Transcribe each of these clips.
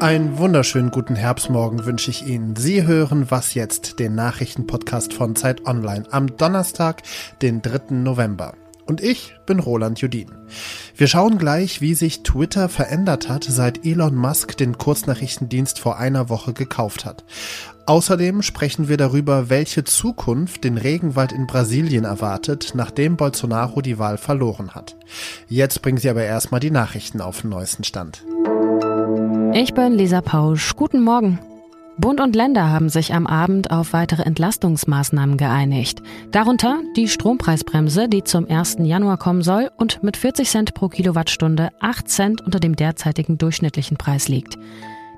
Einen wunderschönen guten Herbstmorgen wünsche ich Ihnen. Sie hören Was jetzt, den Nachrichtenpodcast von Zeit Online am Donnerstag, den 3. November. Und ich bin Roland Judin. Wir schauen gleich, wie sich Twitter verändert hat, seit Elon Musk den Kurznachrichtendienst vor einer Woche gekauft hat. Außerdem sprechen wir darüber, welche Zukunft den Regenwald in Brasilien erwartet, nachdem Bolsonaro die Wahl verloren hat. Jetzt bringen Sie aber erstmal die Nachrichten auf den neuesten Stand. Ich bin Lisa Pausch. Guten Morgen. Bund und Länder haben sich am Abend auf weitere Entlastungsmaßnahmen geeinigt. Darunter die Strompreisbremse, die zum 1. Januar kommen soll und mit 40 Cent pro Kilowattstunde 8 Cent unter dem derzeitigen durchschnittlichen Preis liegt.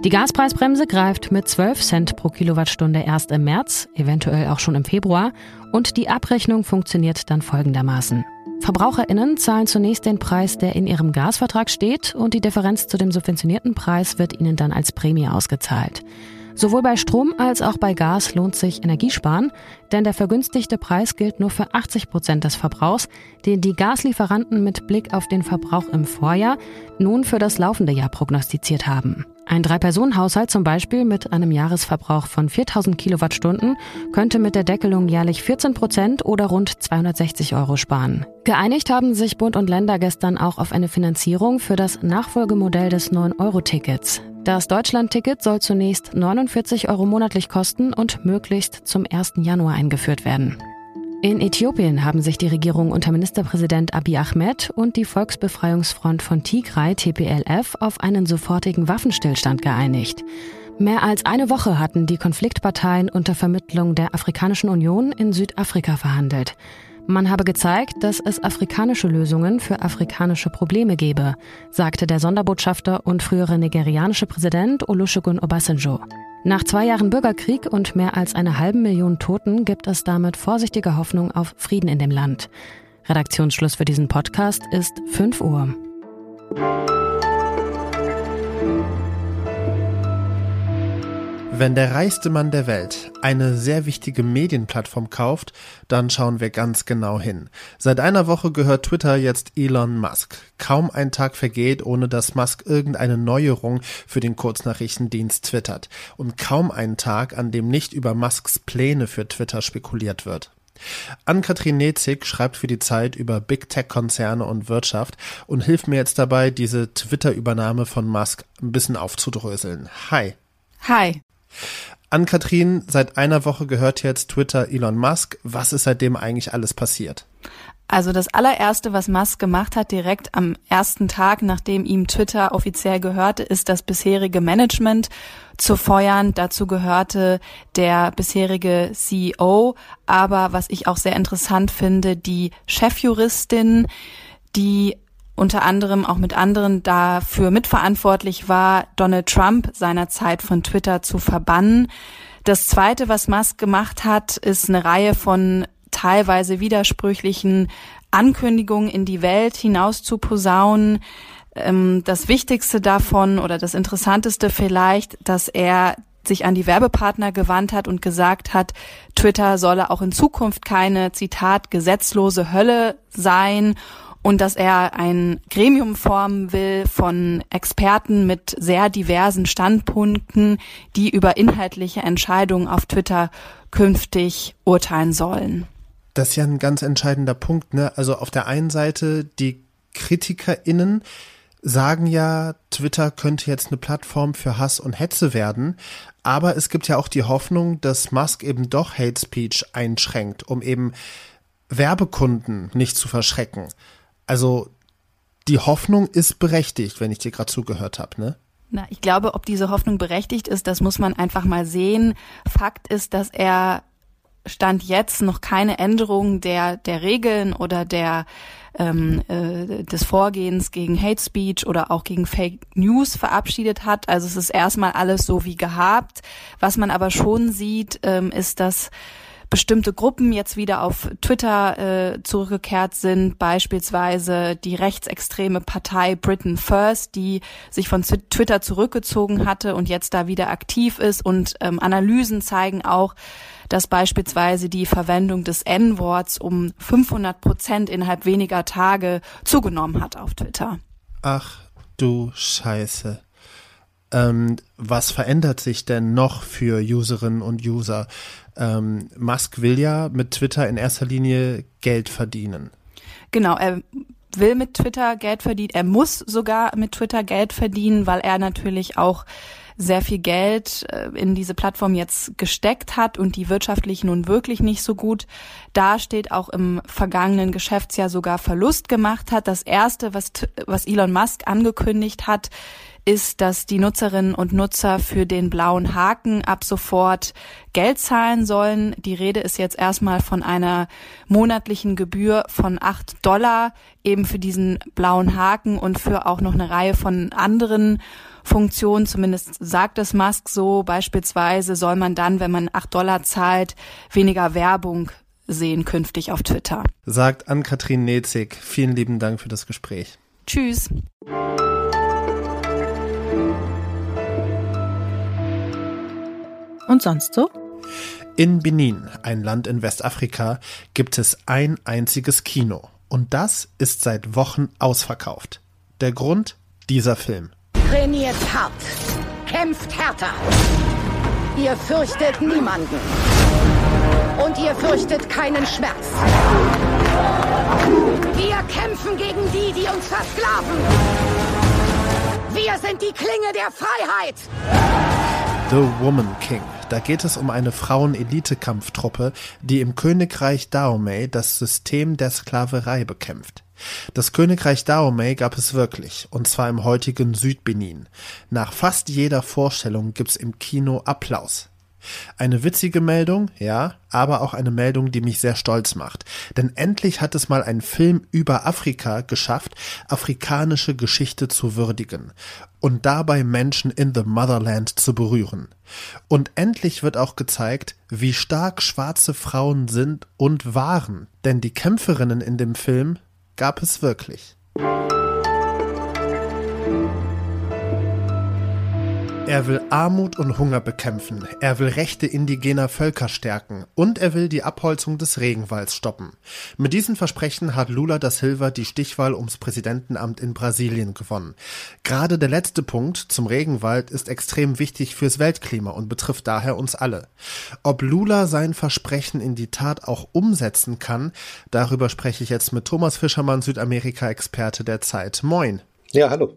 Die Gaspreisbremse greift mit 12 Cent pro Kilowattstunde erst im März, eventuell auch schon im Februar, und die Abrechnung funktioniert dann folgendermaßen. VerbraucherInnen zahlen zunächst den Preis, der in ihrem Gasvertrag steht, und die Differenz zu dem subventionierten Preis wird ihnen dann als Prämie ausgezahlt. Sowohl bei Strom als auch bei Gas lohnt sich Energiesparen, denn der vergünstigte Preis gilt nur für 80 Prozent des Verbrauchs, den die Gaslieferanten mit Blick auf den Verbrauch im Vorjahr nun für das laufende Jahr prognostiziert haben. Ein Drei-Personen-Haushalt zum Beispiel mit einem Jahresverbrauch von 4000 Kilowattstunden könnte mit der Deckelung jährlich 14 Prozent oder rund 260 Euro sparen. Geeinigt haben sich Bund und Länder gestern auch auf eine Finanzierung für das Nachfolgemodell des 9-Euro-Tickets. Das Deutschland-Ticket soll zunächst 49 Euro monatlich kosten und möglichst zum 1. Januar eingeführt werden. In Äthiopien haben sich die Regierung unter Ministerpräsident Abiy Ahmed und die Volksbefreiungsfront von Tigray TPLF auf einen sofortigen Waffenstillstand geeinigt. Mehr als eine Woche hatten die Konfliktparteien unter Vermittlung der Afrikanischen Union in Südafrika verhandelt. Man habe gezeigt, dass es afrikanische Lösungen für afrikanische Probleme gebe, sagte der Sonderbotschafter und frühere nigerianische Präsident Olusegun Obasanjo. Nach zwei Jahren Bürgerkrieg und mehr als einer halben Million Toten gibt es damit vorsichtige Hoffnung auf Frieden in dem Land. Redaktionsschluss für diesen Podcast ist 5 Uhr. Wenn der reichste Mann der Welt eine sehr wichtige Medienplattform kauft, dann schauen wir ganz genau hin. Seit einer Woche gehört Twitter jetzt Elon Musk. Kaum ein Tag vergeht, ohne dass Musk irgendeine Neuerung für den Kurznachrichtendienst twittert. Und kaum ein Tag, an dem nicht über Musks Pläne für Twitter spekuliert wird. Ann-Kathrin Nezig schreibt für die Zeit über Big Tech-Konzerne und Wirtschaft und hilft mir jetzt dabei, diese Twitter-Übernahme von Musk ein bisschen aufzudröseln. Hi. Hi. An-Kathrin, seit einer Woche gehört jetzt Twitter Elon Musk. Was ist seitdem eigentlich alles passiert? Also das allererste, was Musk gemacht hat, direkt am ersten Tag, nachdem ihm Twitter offiziell gehörte, ist das bisherige Management zu feuern. Dazu gehörte der bisherige CEO, aber was ich auch sehr interessant finde, die Chefjuristin, die unter anderem auch mit anderen dafür mitverantwortlich war, Donald Trump seinerzeit von Twitter zu verbannen. Das Zweite, was Musk gemacht hat, ist eine Reihe von teilweise widersprüchlichen Ankündigungen in die Welt hinaus zu posaunen. Ähm, das Wichtigste davon oder das Interessanteste vielleicht, dass er sich an die Werbepartner gewandt hat und gesagt hat, Twitter solle auch in Zukunft keine, Zitat, gesetzlose Hölle sein und dass er ein Gremium formen will von Experten mit sehr diversen Standpunkten, die über inhaltliche Entscheidungen auf Twitter künftig urteilen sollen. Das ist ja ein ganz entscheidender Punkt. Ne? Also auf der einen Seite die KritikerInnen sagen ja, Twitter könnte jetzt eine Plattform für Hass und Hetze werden. Aber es gibt ja auch die Hoffnung, dass Musk eben doch Hate Speech einschränkt, um eben Werbekunden nicht zu verschrecken. Also die Hoffnung ist berechtigt, wenn ich dir gerade zugehört habe, ne? Na, ich glaube, ob diese Hoffnung berechtigt ist, das muss man einfach mal sehen. Fakt ist, dass er Stand jetzt noch keine Änderung der, der Regeln oder der, ähm, äh, des Vorgehens gegen Hate Speech oder auch gegen Fake News verabschiedet hat. Also es ist erstmal alles so wie gehabt. Was man aber schon sieht, ähm, ist, dass bestimmte Gruppen jetzt wieder auf Twitter äh, zurückgekehrt sind, beispielsweise die rechtsextreme Partei Britain First, die sich von Twitter zurückgezogen hatte und jetzt da wieder aktiv ist. Und ähm, Analysen zeigen auch, dass beispielsweise die Verwendung des N-Worts um 500 Prozent innerhalb weniger Tage zugenommen hat auf Twitter. Ach du Scheiße. Ähm, was verändert sich denn noch für Userinnen und User? Ähm, Musk will ja mit Twitter in erster Linie Geld verdienen. Genau, er will mit Twitter Geld verdienen. Er muss sogar mit Twitter Geld verdienen, weil er natürlich auch sehr viel Geld äh, in diese Plattform jetzt gesteckt hat und die wirtschaftlich nun wirklich nicht so gut dasteht, auch im vergangenen Geschäftsjahr sogar Verlust gemacht hat. Das erste, was, was Elon Musk angekündigt hat, ist, dass die Nutzerinnen und Nutzer für den blauen Haken ab sofort Geld zahlen sollen. Die Rede ist jetzt erstmal von einer monatlichen Gebühr von acht Dollar eben für diesen blauen Haken und für auch noch eine Reihe von anderen Funktionen. Zumindest sagt es Musk so. Beispielsweise soll man dann, wenn man acht Dollar zahlt, weniger Werbung sehen künftig auf Twitter. Sagt Ann-Kathrin Nezig. Vielen lieben Dank für das Gespräch. Tschüss. Und sonst so? In Benin, ein Land in Westafrika, gibt es ein einziges Kino. Und das ist seit Wochen ausverkauft. Der Grund? Dieser Film. Trainiert hart. Kämpft härter. Ihr fürchtet niemanden. Und ihr fürchtet keinen Schmerz. Wir kämpfen gegen die, die uns versklaven. Wir sind die Klinge der Freiheit. The Woman King. Da geht es um eine Frauen-Elite-Kampftruppe, die im Königreich Dahomey das System der Sklaverei bekämpft. Das Königreich Dahomey gab es wirklich, und zwar im heutigen Südbenin. Nach fast jeder Vorstellung gibt's im Kino Applaus. Eine witzige Meldung, ja, aber auch eine Meldung, die mich sehr stolz macht. Denn endlich hat es mal ein Film über Afrika geschafft, afrikanische Geschichte zu würdigen und dabei Menschen in the Motherland zu berühren. Und endlich wird auch gezeigt, wie stark schwarze Frauen sind und waren, denn die Kämpferinnen in dem Film gab es wirklich. Er will Armut und Hunger bekämpfen, er will Rechte indigener Völker stärken und er will die Abholzung des Regenwalds stoppen. Mit diesen Versprechen hat Lula da Silva die Stichwahl ums Präsidentenamt in Brasilien gewonnen. Gerade der letzte Punkt zum Regenwald ist extrem wichtig fürs Weltklima und betrifft daher uns alle. Ob Lula sein Versprechen in die Tat auch umsetzen kann, darüber spreche ich jetzt mit Thomas Fischermann, Südamerika-Experte der Zeit. Moin. Ja, hallo.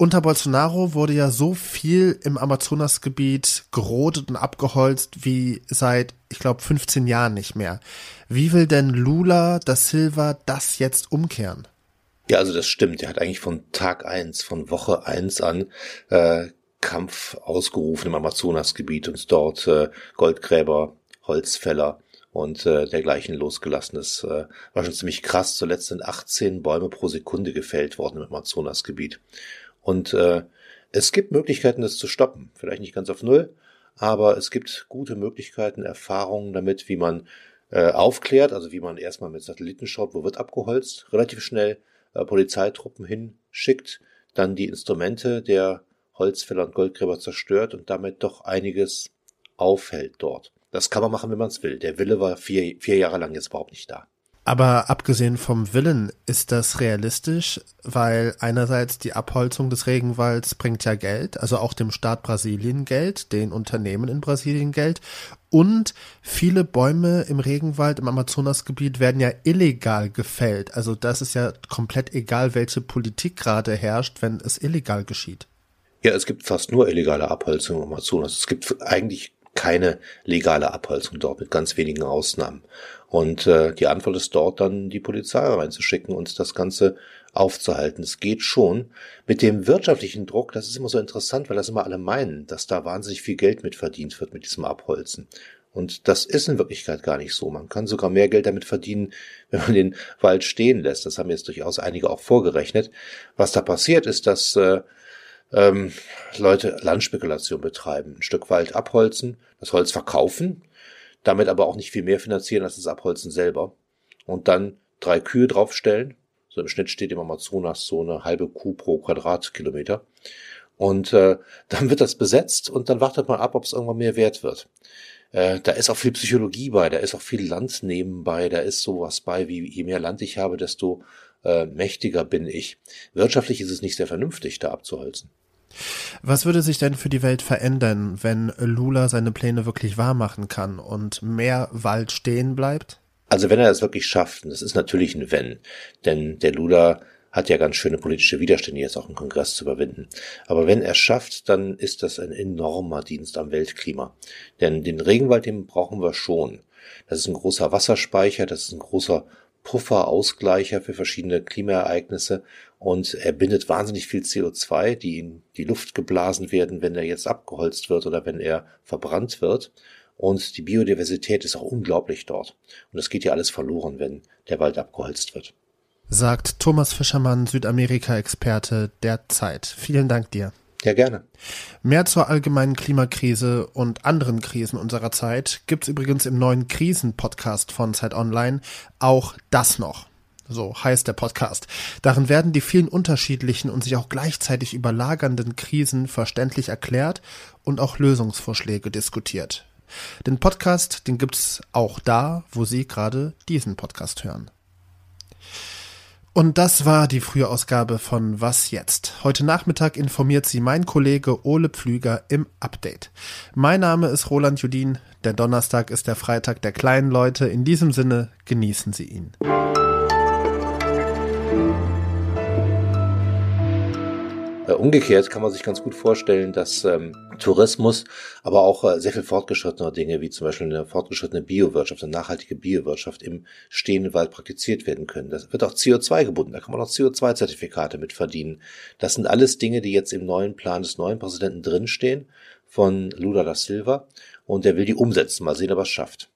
Unter Bolsonaro wurde ja so viel im Amazonasgebiet gerodet und abgeholzt wie seit, ich glaube, 15 Jahren nicht mehr. Wie will denn Lula da Silva das jetzt umkehren? Ja, also das stimmt. Er hat eigentlich von Tag eins, von Woche eins an äh, Kampf ausgerufen im Amazonasgebiet und dort äh, Goldgräber, Holzfäller und äh, dergleichen losgelassen. Das äh, war schon ziemlich krass. Zuletzt sind 18 Bäume pro Sekunde gefällt worden im Amazonasgebiet. Und äh, es gibt Möglichkeiten, das zu stoppen. Vielleicht nicht ganz auf Null, aber es gibt gute Möglichkeiten, Erfahrungen damit, wie man äh, aufklärt, also wie man erstmal mit Satelliten schaut, wo wird abgeholzt, relativ schnell äh, Polizeitruppen hinschickt, dann die Instrumente der Holzfäller und Goldgräber zerstört und damit doch einiges aufhält dort. Das kann man machen, wenn man es will. Der Wille war vier, vier Jahre lang jetzt überhaupt nicht da. Aber abgesehen vom Willen, ist das realistisch? Weil einerseits die Abholzung des Regenwalds bringt ja Geld, also auch dem Staat Brasilien Geld, den Unternehmen in Brasilien Geld. Und viele Bäume im Regenwald, im Amazonasgebiet werden ja illegal gefällt. Also das ist ja komplett egal, welche Politik gerade herrscht, wenn es illegal geschieht. Ja, es gibt fast nur illegale Abholzung im Amazonas. Es gibt eigentlich keine legale Abholzung dort, mit ganz wenigen Ausnahmen. Und äh, die Antwort ist dort dann, die Polizei reinzuschicken und das Ganze aufzuhalten. Es geht schon. Mit dem wirtschaftlichen Druck, das ist immer so interessant, weil das immer alle meinen, dass da wahnsinnig viel Geld mit verdient wird mit diesem Abholzen. Und das ist in Wirklichkeit gar nicht so. Man kann sogar mehr Geld damit verdienen, wenn man den Wald stehen lässt. Das haben jetzt durchaus einige auch vorgerechnet. Was da passiert ist, dass äh, ähm, Leute Landspekulation betreiben, ein Stück Wald abholzen, das Holz verkaufen, damit aber auch nicht viel mehr finanzieren als das Abholzen selber. Und dann drei Kühe draufstellen. So im Schnitt steht im Amazonas so eine halbe Kuh pro Quadratkilometer. Und äh, dann wird das besetzt und dann wartet man ab, ob es irgendwann mehr wert wird. Äh, da ist auch viel Psychologie bei, da ist auch viel Land nebenbei, da ist sowas bei, wie je mehr Land ich habe, desto äh, mächtiger bin ich. Wirtschaftlich ist es nicht sehr vernünftig, da abzuholzen. Was würde sich denn für die Welt verändern, wenn Lula seine Pläne wirklich wahrmachen kann und mehr Wald stehen bleibt? Also wenn er es wirklich schafft, und das ist natürlich ein Wenn, denn der Lula hat ja ganz schöne politische Widerstände jetzt auch im Kongress zu überwinden. Aber wenn er es schafft, dann ist das ein enormer Dienst am Weltklima. Denn den Regenwald, den brauchen wir schon. Das ist ein großer Wasserspeicher, das ist ein großer Pufferausgleicher für verschiedene Klimaereignisse und er bindet wahnsinnig viel CO2, die in die Luft geblasen werden, wenn er jetzt abgeholzt wird oder wenn er verbrannt wird. Und die Biodiversität ist auch unglaublich dort. Und das geht ja alles verloren, wenn der Wald abgeholzt wird. Sagt Thomas Fischermann, Südamerika-Experte der Zeit. Vielen Dank dir. Ja, gerne. Mehr zur allgemeinen Klimakrise und anderen Krisen unserer Zeit gibt's übrigens im neuen Krisen-Podcast von Zeit Online. Auch das noch. So heißt der Podcast. Darin werden die vielen unterschiedlichen und sich auch gleichzeitig überlagernden Krisen verständlich erklärt und auch Lösungsvorschläge diskutiert. Den Podcast, den gibt's auch da, wo Sie gerade diesen Podcast hören. Und das war die frühe Ausgabe von Was jetzt? Heute Nachmittag informiert Sie mein Kollege Ole Pflüger im Update. Mein Name ist Roland Judin. Der Donnerstag ist der Freitag der kleinen Leute. In diesem Sinne genießen Sie ihn. Äh, umgekehrt kann man sich ganz gut vorstellen, dass ähm, Tourismus, aber auch äh, sehr viel fortgeschrittenere Dinge, wie zum Beispiel eine fortgeschrittene Biowirtschaft, eine nachhaltige Biowirtschaft im stehenden Wald praktiziert werden können. Das wird auch CO2 gebunden, da kann man auch CO2-Zertifikate mit verdienen. Das sind alles Dinge, die jetzt im neuen Plan des neuen Präsidenten drinstehen, von Lula da Silva, und der will die umsetzen. Mal sehen, ob er es schafft.